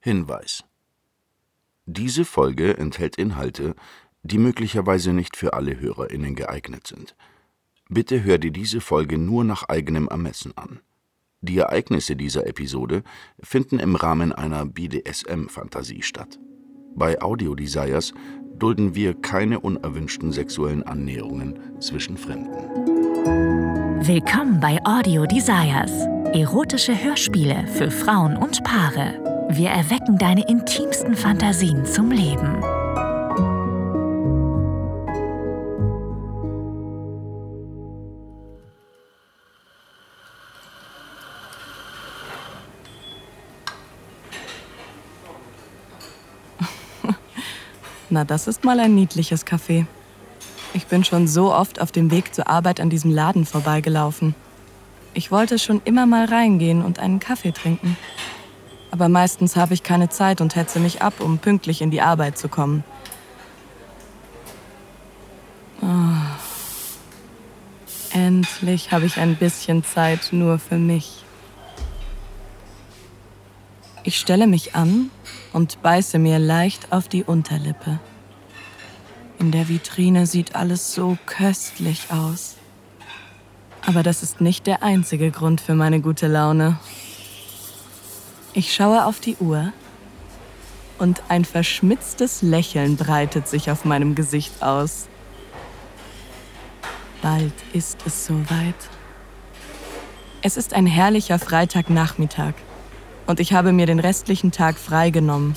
Hinweis Diese Folge enthält Inhalte, die möglicherweise nicht für alle HörerInnen geeignet sind. Bitte hör dir diese Folge nur nach eigenem Ermessen an. Die Ereignisse dieser Episode finden im Rahmen einer BDSM-Fantasie statt. Bei Audio Desires dulden wir keine unerwünschten sexuellen Annäherungen zwischen Fremden. Willkommen bei Audio Desires. Erotische Hörspiele für Frauen und Paare. Wir erwecken deine intimsten Fantasien zum Leben. Na, das ist mal ein niedliches Café. Ich bin schon so oft auf dem Weg zur Arbeit an diesem Laden vorbeigelaufen. Ich wollte schon immer mal reingehen und einen Kaffee trinken. Aber meistens habe ich keine Zeit und hetze mich ab, um pünktlich in die Arbeit zu kommen. Oh. Endlich habe ich ein bisschen Zeit nur für mich. Ich stelle mich an und beiße mir leicht auf die Unterlippe. In der Vitrine sieht alles so köstlich aus. Aber das ist nicht der einzige Grund für meine gute Laune. Ich schaue auf die Uhr und ein verschmitztes Lächeln breitet sich auf meinem Gesicht aus. Bald ist es soweit. Es ist ein herrlicher Freitagnachmittag und ich habe mir den restlichen Tag freigenommen.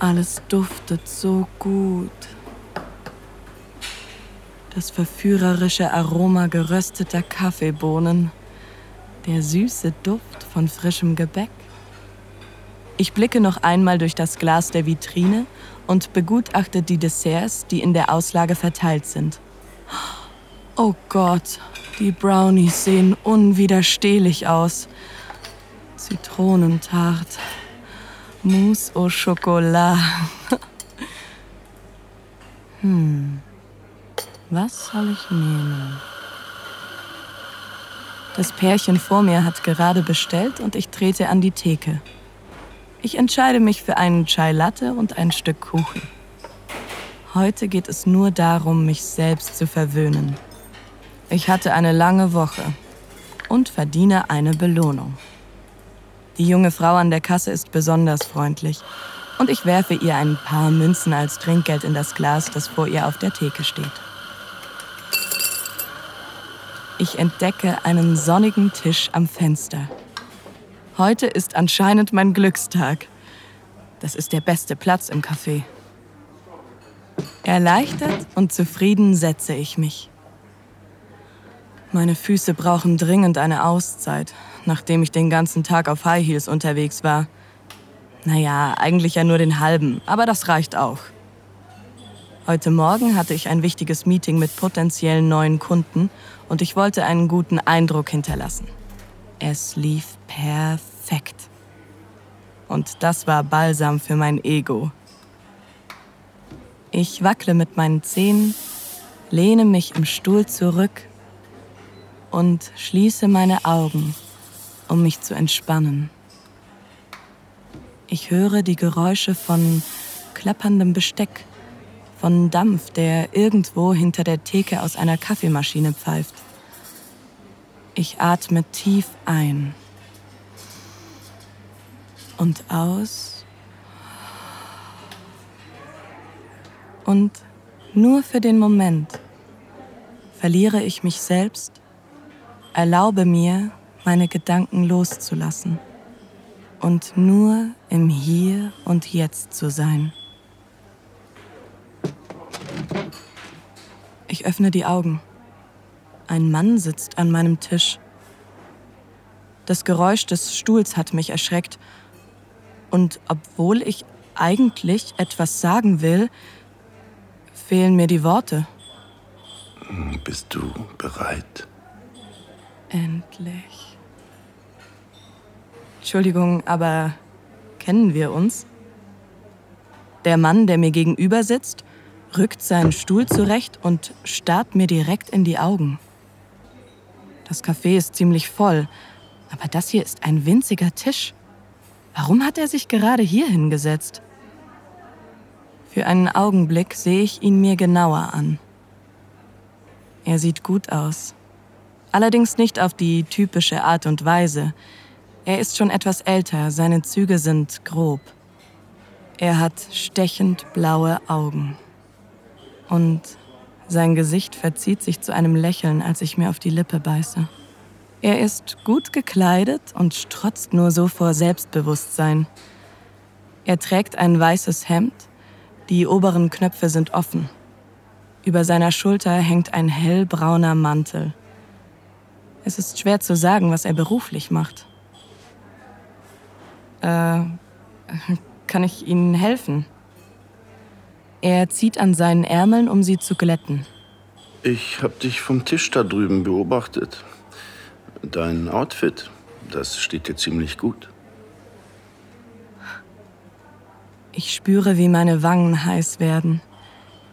Alles duftet so gut. Das verführerische Aroma gerösteter Kaffeebohnen, der süße Duft von frischem Gebäck. Ich blicke noch einmal durch das Glas der Vitrine und begutachte die Desserts, die in der Auslage verteilt sind. Oh Gott, die Brownies sehen unwiderstehlich aus. Zitronentart, Mousse au Chocolat. hm, was soll ich nehmen? Das Pärchen vor mir hat gerade bestellt und ich trete an die Theke. Ich entscheide mich für einen Chai Latte und ein Stück Kuchen. Heute geht es nur darum, mich selbst zu verwöhnen. Ich hatte eine lange Woche und verdiene eine Belohnung. Die junge Frau an der Kasse ist besonders freundlich und ich werfe ihr ein paar Münzen als Trinkgeld in das Glas, das vor ihr auf der Theke steht. Ich entdecke einen sonnigen Tisch am Fenster. Heute ist anscheinend mein Glückstag. Das ist der beste Platz im Café. Erleichtert und zufrieden setze ich mich. Meine Füße brauchen dringend eine Auszeit, nachdem ich den ganzen Tag auf High Heels unterwegs war. Naja, eigentlich ja nur den halben, aber das reicht auch. Heute Morgen hatte ich ein wichtiges Meeting mit potenziellen neuen Kunden und ich wollte einen guten Eindruck hinterlassen. Es lief perfekt. Und das war Balsam für mein Ego. Ich wackle mit meinen Zähnen, lehne mich im Stuhl zurück und schließe meine Augen, um mich zu entspannen. Ich höre die Geräusche von klapperndem Besteck, von Dampf, der irgendwo hinter der Theke aus einer Kaffeemaschine pfeift. Ich atme tief ein und aus und nur für den Moment verliere ich mich selbst Erlaube mir, meine Gedanken loszulassen und nur im Hier und Jetzt zu sein. Ich öffne die Augen. Ein Mann sitzt an meinem Tisch. Das Geräusch des Stuhls hat mich erschreckt. Und obwohl ich eigentlich etwas sagen will, fehlen mir die Worte. Bist du bereit? Endlich. Entschuldigung, aber kennen wir uns? Der Mann, der mir gegenüber sitzt, rückt seinen Stuhl zurecht und starrt mir direkt in die Augen. Das Café ist ziemlich voll, Aber das hier ist ein winziger Tisch. Warum hat er sich gerade hier hingesetzt? Für einen Augenblick sehe ich ihn mir genauer an. Er sieht gut aus. Allerdings nicht auf die typische Art und Weise. Er ist schon etwas älter, seine Züge sind grob. Er hat stechend blaue Augen. Und sein Gesicht verzieht sich zu einem Lächeln, als ich mir auf die Lippe beiße. Er ist gut gekleidet und strotzt nur so vor Selbstbewusstsein. Er trägt ein weißes Hemd, die oberen Knöpfe sind offen. Über seiner Schulter hängt ein hellbrauner Mantel. Es ist schwer zu sagen, was er beruflich macht. Äh, kann ich Ihnen helfen? Er zieht an seinen Ärmeln, um sie zu glätten. Ich hab dich vom Tisch da drüben beobachtet. Dein Outfit, das steht dir ziemlich gut. Ich spüre, wie meine Wangen heiß werden.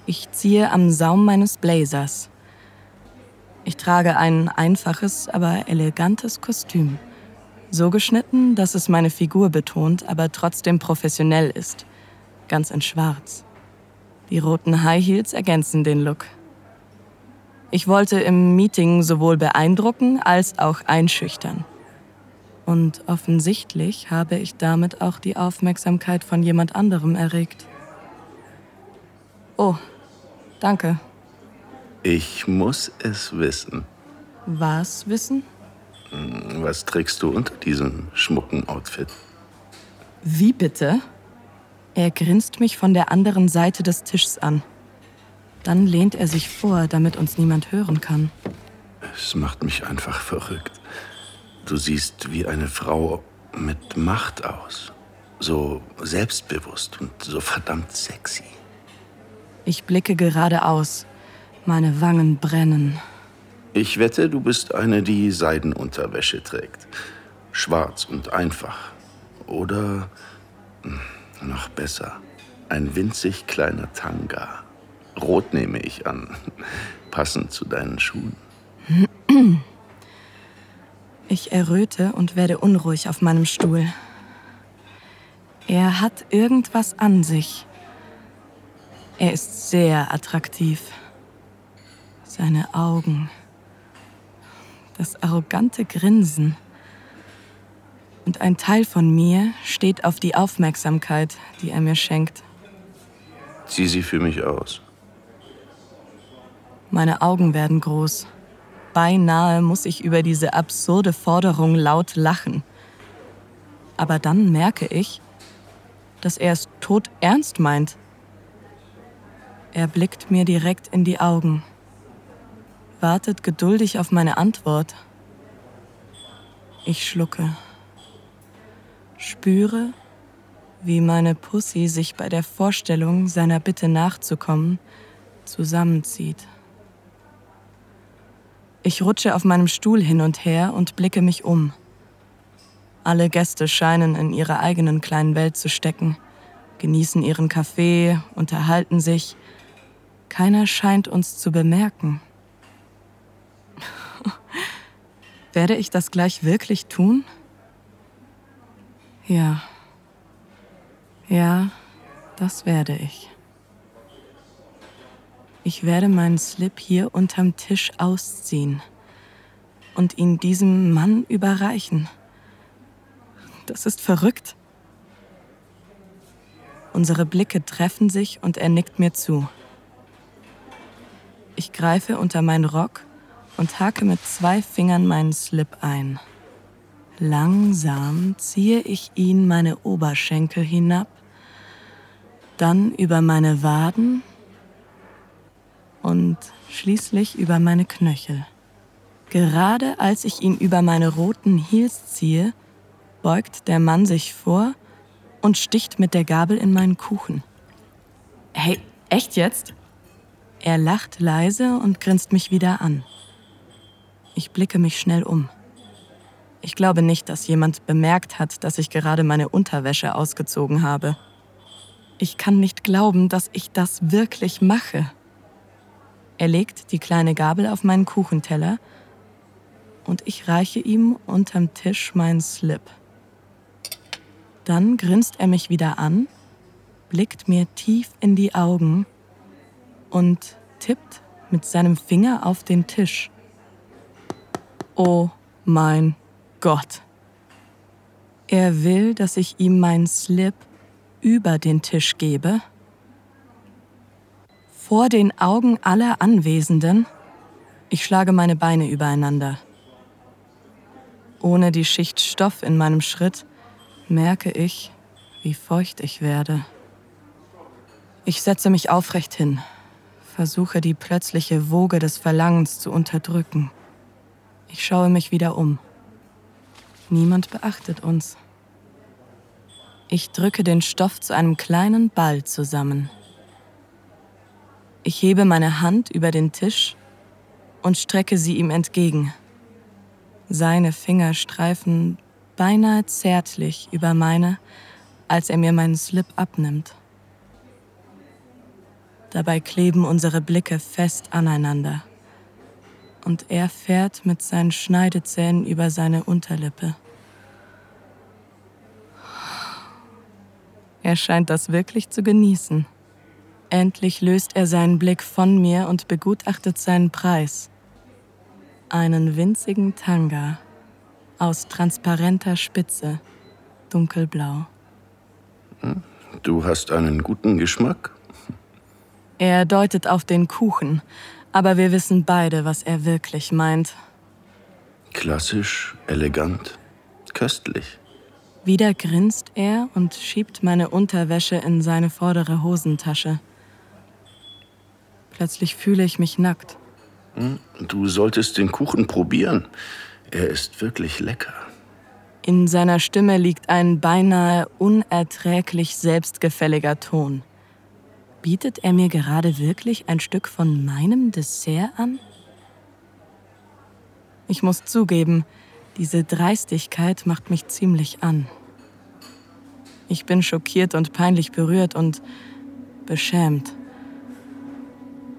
Ich ziehe am Saum meines Blazers. Ich trage ein einfaches, aber elegantes Kostüm. So geschnitten, dass es meine Figur betont, aber trotzdem professionell ist. Ganz in Schwarz. Die roten High Heels ergänzen den Look. Ich wollte im Meeting sowohl beeindrucken als auch einschüchtern. Und offensichtlich habe ich damit auch die Aufmerksamkeit von jemand anderem erregt. Oh, danke. Ich muss es wissen. Was wissen? Hm, was trägst du unter diesem schmucken Outfit? Wie bitte? Er grinst mich von der anderen Seite des Tischs an. Dann lehnt er sich vor, damit uns niemand hören kann. Es macht mich einfach verrückt. Du siehst wie eine Frau mit Macht aus. So selbstbewusst und so verdammt sexy. Ich blicke geradeaus. Meine Wangen brennen. Ich wette, du bist eine, die Seidenunterwäsche trägt. Schwarz und einfach. Oder hm, noch besser, ein winzig kleiner Tanga. Rot nehme ich an. Passend zu deinen Schuhen. Ich erröte und werde unruhig auf meinem Stuhl. Er hat irgendwas an sich. Er ist sehr attraktiv. Seine Augen. Das arrogante Grinsen. Und ein Teil von mir steht auf die Aufmerksamkeit, die er mir schenkt. Zieh sie für mich aus. Meine Augen werden groß. Beinahe muss ich über diese absurde Forderung laut lachen. Aber dann merke ich, dass er es tot ernst meint. Er blickt mir direkt in die Augen, wartet geduldig auf meine Antwort. Ich schlucke, spüre, wie meine Pussy sich bei der Vorstellung, seiner Bitte nachzukommen, zusammenzieht. Ich rutsche auf meinem Stuhl hin und her und blicke mich um. Alle Gäste scheinen in ihrer eigenen kleinen Welt zu stecken, genießen ihren Kaffee, unterhalten sich. Keiner scheint uns zu bemerken. Werde ich das gleich wirklich tun? Ja. Ja, das werde ich. Ich werde meinen Slip hier unterm Tisch ausziehen und ihn diesem Mann überreichen. Das ist verrückt. Unsere Blicke treffen sich und er nickt mir zu. Ich greife unter meinen Rock und hake mit zwei Fingern meinen Slip ein. Langsam ziehe ich ihn meine Oberschenkel hinab, dann über meine Waden und schließlich über meine Knöchel. Gerade als ich ihn über meine roten Heels ziehe, beugt der Mann sich vor und sticht mit der Gabel in meinen Kuchen. Hey, echt jetzt? Er lacht leise und grinst mich wieder an. Ich blicke mich schnell um. Ich glaube nicht, dass jemand bemerkt hat, dass ich gerade meine Unterwäsche ausgezogen habe. Ich kann nicht glauben, dass ich das wirklich mache. Er legt die kleine Gabel auf meinen Kuchenteller und ich reiche ihm unterm Tisch meinen Slip. Dann grinst er mich wieder an, blickt mir tief in die Augen und tippt mit seinem Finger auf den Tisch. Oh mein Gott. Er will, dass ich ihm meinen Slip über den Tisch gebe? Vor den Augen aller Anwesenden? Ich schlage meine Beine übereinander. Ohne die Schicht Stoff in meinem Schritt merke ich, wie feucht ich werde. Ich setze mich aufrecht hin, versuche die plötzliche Woge des Verlangens zu unterdrücken. Ich schaue mich wieder um. Niemand beachtet uns. Ich drücke den Stoff zu einem kleinen Ball zusammen. Ich hebe meine Hand über den Tisch und strecke sie ihm entgegen. Seine Finger streifen beinahe zärtlich über meine, als er mir meinen Slip abnimmt. Dabei kleben unsere Blicke fest aneinander und er fährt mit seinen Schneidezähnen über seine Unterlippe. Er scheint das wirklich zu genießen. Endlich löst er seinen Blick von mir und begutachtet seinen Preis. Einen winzigen Tanga aus transparenter Spitze, dunkelblau. Du hast einen guten Geschmack. Er deutet auf den Kuchen, aber wir wissen beide, was er wirklich meint. Klassisch, elegant, köstlich. Wieder grinst er und schiebt meine Unterwäsche in seine vordere Hosentasche. Plötzlich fühle ich mich nackt. Hm, du solltest den Kuchen probieren. Er ist wirklich lecker. In seiner Stimme liegt ein beinahe unerträglich selbstgefälliger Ton. Bietet er mir gerade wirklich ein Stück von meinem Dessert an? Ich muss zugeben, diese Dreistigkeit macht mich ziemlich an. Ich bin schockiert und peinlich berührt und beschämt.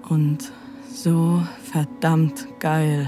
Und so verdammt geil.